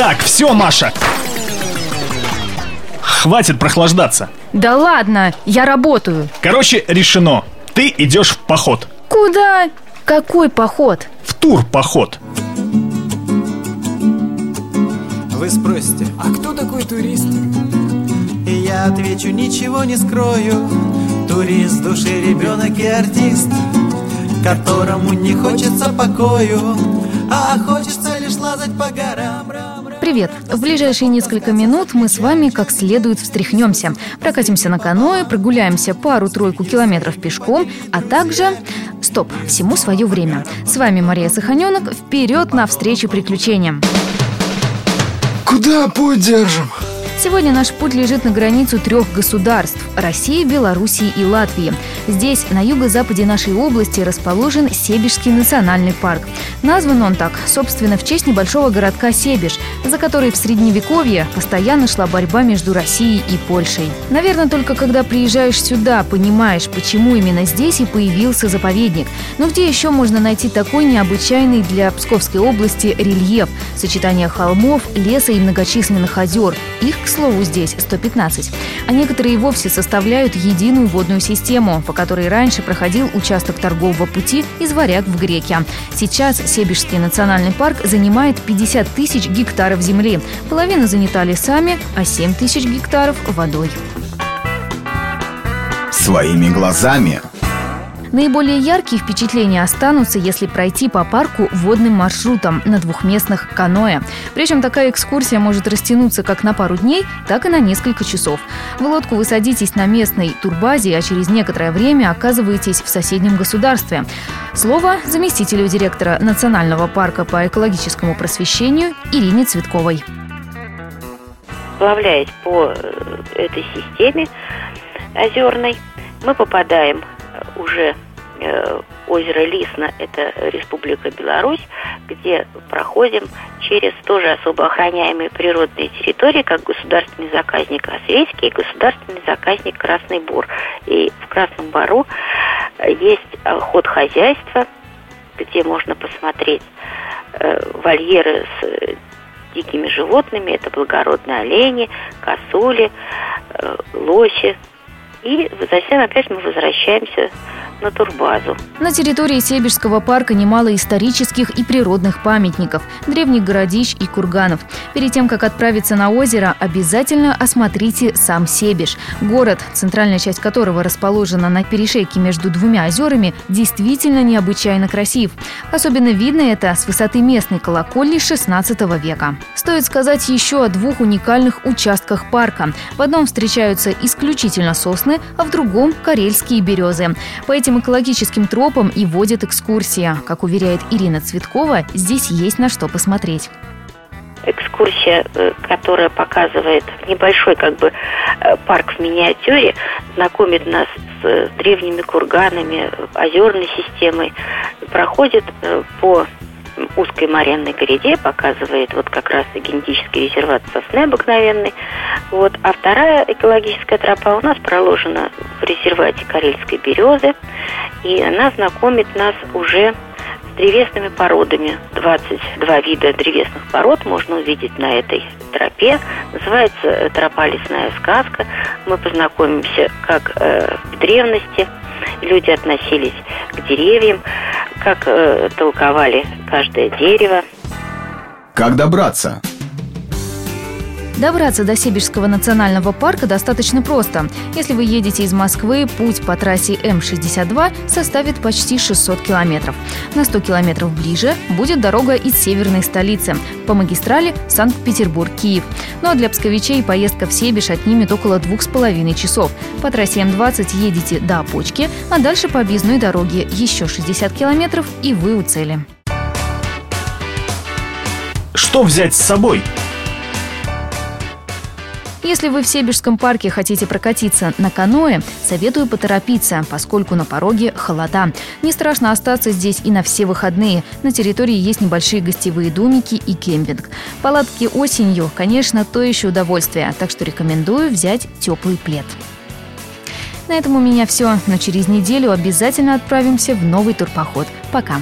Так, все, Маша. Хватит прохлаждаться. Да ладно, я работаю. Короче, решено. Ты идешь в поход. Куда? Какой поход? В тур поход. Вы спросите, а кто такой турист? И я отвечу, ничего не скрою Турист души, ребенок и артист Которому не хочется покою А хочется лишь лазать по горам Привет! В ближайшие несколько минут мы с вами как следует встряхнемся. Прокатимся на каное, прогуляемся пару-тройку километров пешком, а также... Стоп, всему свое время. С вами Мария Саханенок. Вперед навстречу приключениям! Куда путь держим? Сегодня наш путь лежит на границу трех государств – России, Белоруссии и Латвии. Здесь, на юго-западе нашей области, расположен Себежский национальный парк. Назван он так, собственно, в честь небольшого городка Себеж, за который в Средневековье постоянно шла борьба между Россией и Польшей. Наверное, только когда приезжаешь сюда, понимаешь, почему именно здесь и появился заповедник. Но где еще можно найти такой необычайный для Псковской области рельеф – сочетание холмов, леса и многочисленных озер. Их, к слову, здесь 115. А некоторые и вовсе составляют единую водную систему, по которой раньше проходил участок торгового пути из Варяг в Греки. Сейчас Себежский национальный парк занимает 50 тысяч гектаров земли. Половина занята лесами, а 7 тысяч гектаров – водой. Своими глазами Наиболее яркие впечатления останутся, если пройти по парку водным маршрутом на двухместных каноэ. Причем такая экскурсия может растянуться как на пару дней, так и на несколько часов. В лодку вы садитесь на местной турбазе, а через некоторое время оказываетесь в соседнем государстве. Слово заместителю директора Национального парка по экологическому просвещению Ирине Цветковой. Сплавляясь по э, этой системе озерной, мы попадаем уже озеро Лисна, это Республика Беларусь, где проходим через тоже особо охраняемые природные территории, как государственный заказник Освейский и государственный заказник Красный Бор. И в Красном Бору есть ход хозяйства, где можно посмотреть э, вольеры с дикими животными, это благородные олени, косули, э, лоси, и затем опять мы возвращаемся на турбазу. На территории Себежского парка немало исторических и природных памятников, древних городищ и курганов. Перед тем, как отправиться на озеро, обязательно осмотрите сам Себеж. Город, центральная часть которого расположена на перешейке между двумя озерами, действительно необычайно красив. Особенно видно это с высоты местной колокольни 16 века. Стоит сказать еще о двух уникальных участках парка. В одном встречаются исключительно сосны, а в другом – карельские березы. По этим экологическим тропам и водит экскурсия. Как уверяет Ирина Цветкова, здесь есть на что посмотреть экскурсия, э, которая показывает небольшой как бы э, парк в миниатюре, знакомит нас с древними курганами, озерной системой, проходит э, по узкой моренной гряде, показывает вот как раз генетический резерват сосны обыкновенный. Вот. А вторая экологическая тропа у нас проложена в резервате Карельской березы, и она знакомит нас уже с древесными породами. 22 вида древесных пород можно увидеть на этой тропе. Называется тропа «Лесная сказка». Мы познакомимся как э, в древности люди относились к деревьям, как э, толковали каждое дерево. Как добраться? Добраться до Сибирского национального парка достаточно просто. Если вы едете из Москвы, путь по трассе М-62 составит почти 600 километров. На 100 километров ближе будет дорога из северной столицы по магистрали Санкт-Петербург-Киев. Ну а для псковичей поездка в Себеж отнимет около двух с половиной часов. По трассе М-20 едете до Почки, а дальше по объездной дороге еще 60 километров и вы у цели. Что взять с собой? Если вы в Себежском парке хотите прокатиться на каноэ, советую поторопиться, поскольку на пороге холода. Не страшно остаться здесь и на все выходные. На территории есть небольшие гостевые домики и кемпинг. Палатки осенью, конечно, то еще удовольствие, так что рекомендую взять теплый плед. На этом у меня все, но через неделю обязательно отправимся в новый турпоход. Пока!